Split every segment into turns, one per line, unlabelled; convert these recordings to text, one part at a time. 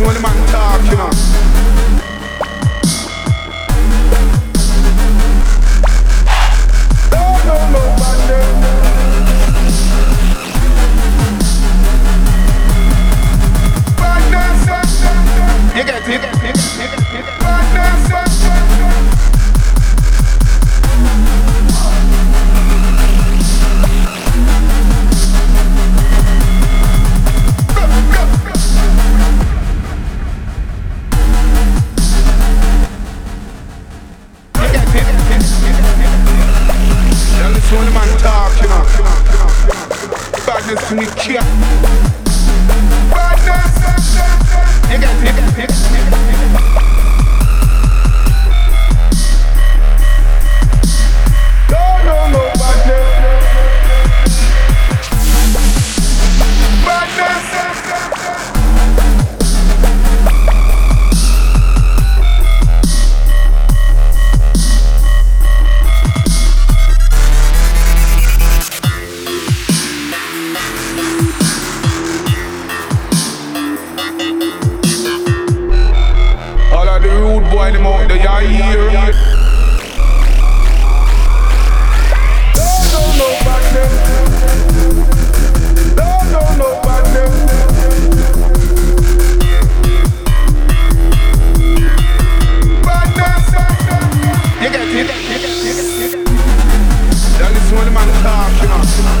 one of my talk, you know. definitiva. talking us.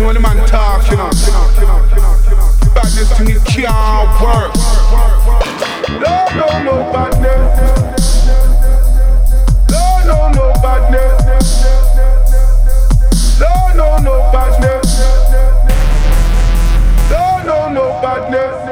So when the man talk, you know, badness can't work. No, no, no badness. No, no, no badness. No, no, no badness. No, no, no badness.